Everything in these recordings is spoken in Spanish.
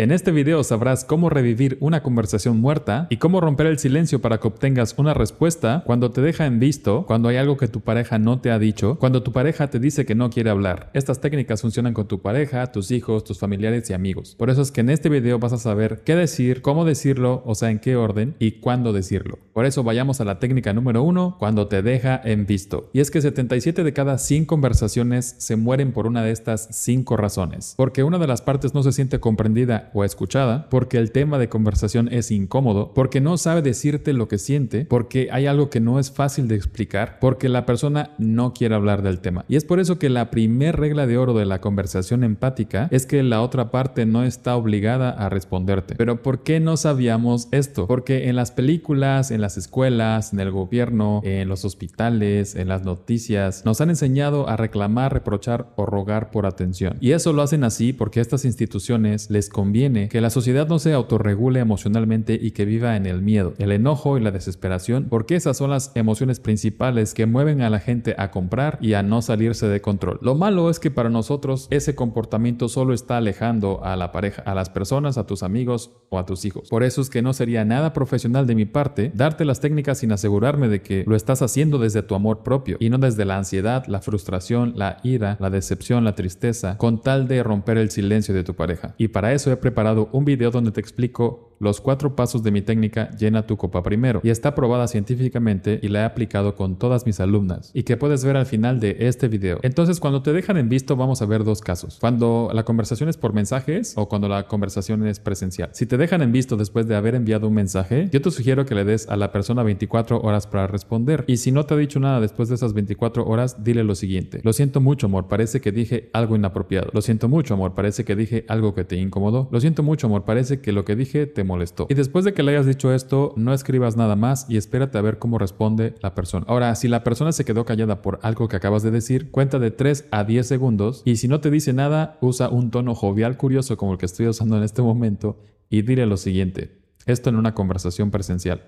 En este video sabrás cómo revivir una conversación muerta y cómo romper el silencio para que obtengas una respuesta cuando te deja en visto, cuando hay algo que tu pareja no te ha dicho, cuando tu pareja te dice que no quiere hablar. Estas técnicas funcionan con tu pareja, tus hijos, tus familiares y amigos. Por eso es que en este video vas a saber qué decir, cómo decirlo, o sea, en qué orden y cuándo decirlo. Por eso vayamos a la técnica número uno, cuando te deja en visto. Y es que 77 de cada 100 conversaciones se mueren por una de estas 5 razones. Porque una de las partes no se siente comprendida o escuchada, porque el tema de conversación es incómodo, porque no sabe decirte lo que siente, porque hay algo que no es fácil de explicar, porque la persona no quiere hablar del tema. Y es por eso que la primer regla de oro de la conversación empática es que la otra parte no está obligada a responderte. Pero ¿por qué no sabíamos esto? Porque en las películas, en las escuelas, en el gobierno, en los hospitales, en las noticias, nos han enseñado a reclamar, reprochar o rogar por atención. Y eso lo hacen así porque estas instituciones les conviene que la sociedad no se autorregule emocionalmente y que viva en el miedo, el enojo y la desesperación, porque esas son las emociones principales que mueven a la gente a comprar y a no salirse de control. Lo malo es que para nosotros ese comportamiento solo está alejando a la pareja, a las personas, a tus amigos o a tus hijos. Por eso es que no sería nada profesional de mi parte darte las técnicas sin asegurarme de que lo estás haciendo desde tu amor propio y no desde la ansiedad, la frustración, la ira, la decepción, la tristeza, con tal de romper el silencio de tu pareja. Y para eso he preparado un video donde te explico los cuatro pasos de mi técnica Llena tu copa primero y está probada científicamente y la he aplicado con todas mis alumnas y que puedes ver al final de este video. Entonces cuando te dejan en visto vamos a ver dos casos. Cuando la conversación es por mensajes o cuando la conversación es presencial. Si te dejan en visto después de haber enviado un mensaje, yo te sugiero que le des a la persona 24 horas para responder y si no te ha dicho nada después de esas 24 horas, dile lo siguiente. Lo siento mucho amor, parece que dije algo inapropiado. Lo siento mucho amor, parece que dije algo que te incomodó. Lo siento mucho amor, parece que lo que dije te molestó. Y después de que le hayas dicho esto, no escribas nada más y espérate a ver cómo responde la persona. Ahora, si la persona se quedó callada por algo que acabas de decir, cuenta de 3 a 10 segundos y si no te dice nada, usa un tono jovial curioso como el que estoy usando en este momento y dile lo siguiente. Esto en una conversación presencial.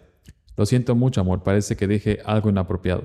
Lo siento mucho, amor, parece que dije algo inapropiado.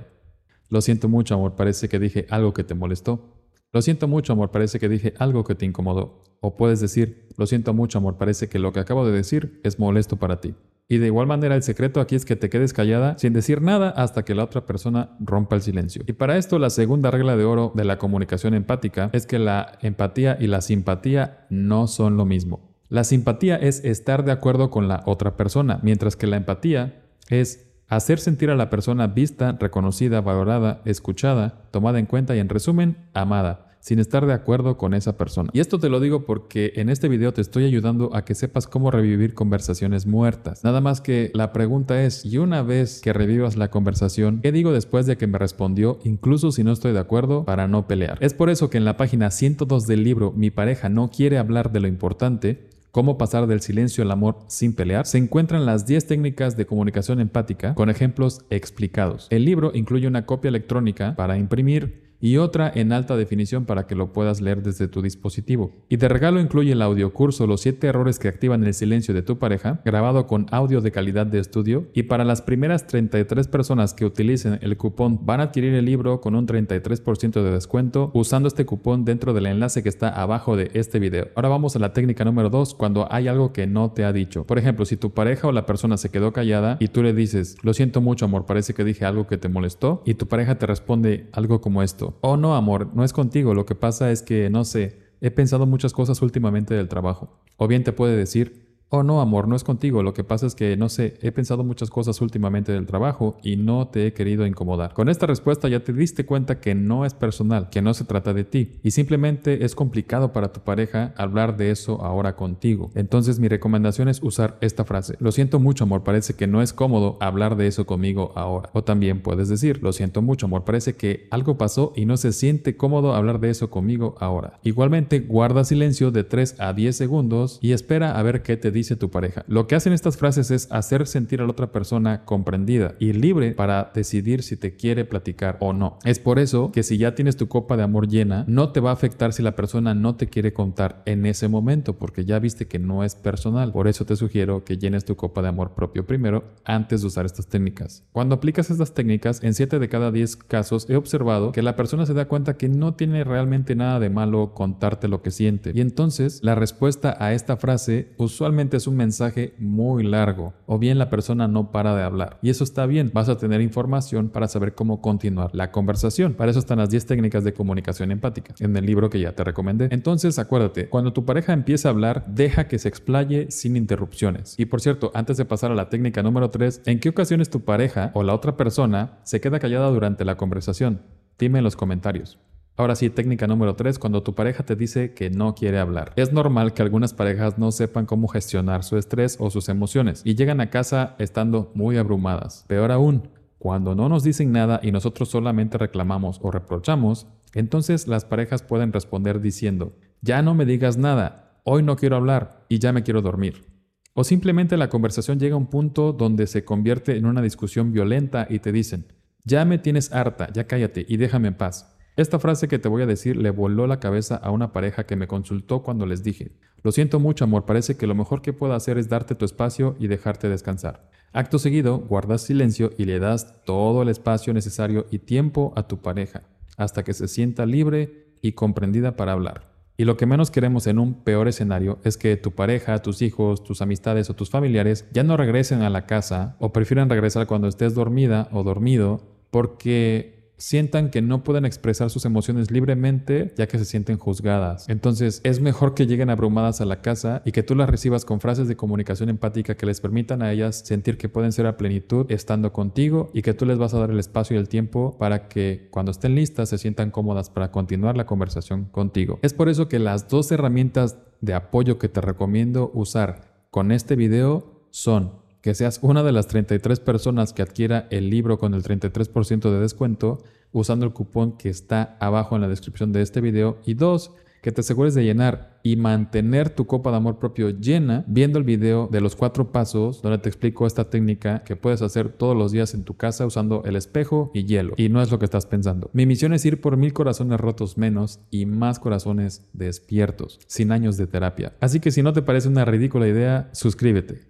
Lo siento mucho, amor, parece que dije algo que te molestó. Lo siento mucho, amor, parece que dije algo que te incomodó. O puedes decir, lo siento mucho, amor, parece que lo que acabo de decir es molesto para ti. Y de igual manera el secreto aquí es que te quedes callada sin decir nada hasta que la otra persona rompa el silencio. Y para esto la segunda regla de oro de la comunicación empática es que la empatía y la simpatía no son lo mismo. La simpatía es estar de acuerdo con la otra persona, mientras que la empatía es Hacer sentir a la persona vista, reconocida, valorada, escuchada, tomada en cuenta y en resumen, amada sin estar de acuerdo con esa persona. Y esto te lo digo porque en este video te estoy ayudando a que sepas cómo revivir conversaciones muertas. Nada más que la pregunta es, y una vez que revivas la conversación, ¿qué digo después de que me respondió, incluso si no estoy de acuerdo, para no pelear? Es por eso que en la página 102 del libro Mi pareja no quiere hablar de lo importante, cómo pasar del silencio al amor sin pelear, se encuentran las 10 técnicas de comunicación empática con ejemplos explicados. El libro incluye una copia electrónica para imprimir y otra en alta definición para que lo puedas leer desde tu dispositivo. Y de regalo incluye el audiocurso Los 7 errores que activan el silencio de tu pareja, grabado con audio de calidad de estudio, y para las primeras 33 personas que utilicen el cupón van a adquirir el libro con un 33% de descuento usando este cupón dentro del enlace que está abajo de este video. Ahora vamos a la técnica número 2 cuando hay algo que no te ha dicho. Por ejemplo, si tu pareja o la persona se quedó callada y tú le dices, lo siento mucho amor, parece que dije algo que te molestó, y tu pareja te responde algo como esto. Oh, no, amor, no es contigo. Lo que pasa es que, no sé, he pensado muchas cosas últimamente del trabajo. O bien te puede decir, Oh, no, amor, no es contigo. Lo que pasa es que, no sé, he pensado muchas cosas últimamente del trabajo y no te he querido incomodar. Con esta respuesta ya te diste cuenta que no es personal, que no se trata de ti y simplemente es complicado para tu pareja hablar de eso ahora contigo. Entonces mi recomendación es usar esta frase. Lo siento mucho, amor, parece que no es cómodo hablar de eso conmigo ahora. O también puedes decir, lo siento mucho, amor, parece que algo pasó y no se siente cómodo hablar de eso conmigo ahora. Igualmente, guarda silencio de 3 a 10 segundos y espera a ver qué te dice tu pareja. Lo que hacen estas frases es hacer sentir a la otra persona comprendida y libre para decidir si te quiere platicar o no. Es por eso que si ya tienes tu copa de amor llena, no te va a afectar si la persona no te quiere contar en ese momento, porque ya viste que no es personal. Por eso te sugiero que llenes tu copa de amor propio primero antes de usar estas técnicas. Cuando aplicas estas técnicas, en 7 de cada 10 casos he observado que la persona se da cuenta que no tiene realmente nada de malo contarte lo que siente. Y entonces la respuesta a esta frase usualmente es un mensaje muy largo o bien la persona no para de hablar. Y eso está bien, vas a tener información para saber cómo continuar la conversación. Para eso están las 10 técnicas de comunicación empática en el libro que ya te recomendé. Entonces acuérdate, cuando tu pareja empieza a hablar, deja que se explaye sin interrupciones. Y por cierto, antes de pasar a la técnica número 3, ¿en qué ocasiones tu pareja o la otra persona se queda callada durante la conversación? Dime en los comentarios. Ahora sí, técnica número 3, cuando tu pareja te dice que no quiere hablar. Es normal que algunas parejas no sepan cómo gestionar su estrés o sus emociones y llegan a casa estando muy abrumadas. Peor aún, cuando no nos dicen nada y nosotros solamente reclamamos o reprochamos, entonces las parejas pueden responder diciendo, ya no me digas nada, hoy no quiero hablar y ya me quiero dormir. O simplemente la conversación llega a un punto donde se convierte en una discusión violenta y te dicen, ya me tienes harta, ya cállate y déjame en paz. Esta frase que te voy a decir le voló la cabeza a una pareja que me consultó cuando les dije, lo siento mucho amor, parece que lo mejor que puedo hacer es darte tu espacio y dejarte descansar. Acto seguido, guardas silencio y le das todo el espacio necesario y tiempo a tu pareja, hasta que se sienta libre y comprendida para hablar. Y lo que menos queremos en un peor escenario es que tu pareja, tus hijos, tus amistades o tus familiares ya no regresen a la casa o prefieran regresar cuando estés dormida o dormido porque sientan que no pueden expresar sus emociones libremente ya que se sienten juzgadas. Entonces es mejor que lleguen abrumadas a la casa y que tú las recibas con frases de comunicación empática que les permitan a ellas sentir que pueden ser a plenitud estando contigo y que tú les vas a dar el espacio y el tiempo para que cuando estén listas se sientan cómodas para continuar la conversación contigo. Es por eso que las dos herramientas de apoyo que te recomiendo usar con este video son que seas una de las 33 personas que adquiera el libro con el 33% de descuento usando el cupón que está abajo en la descripción de este video y dos, que te asegures de llenar y mantener tu copa de amor propio llena viendo el video de los cuatro pasos donde te explico esta técnica que puedes hacer todos los días en tu casa usando el espejo y hielo. Y no es lo que estás pensando. Mi misión es ir por mil corazones rotos menos y más corazones despiertos, sin años de terapia. Así que si no te parece una ridícula idea, suscríbete.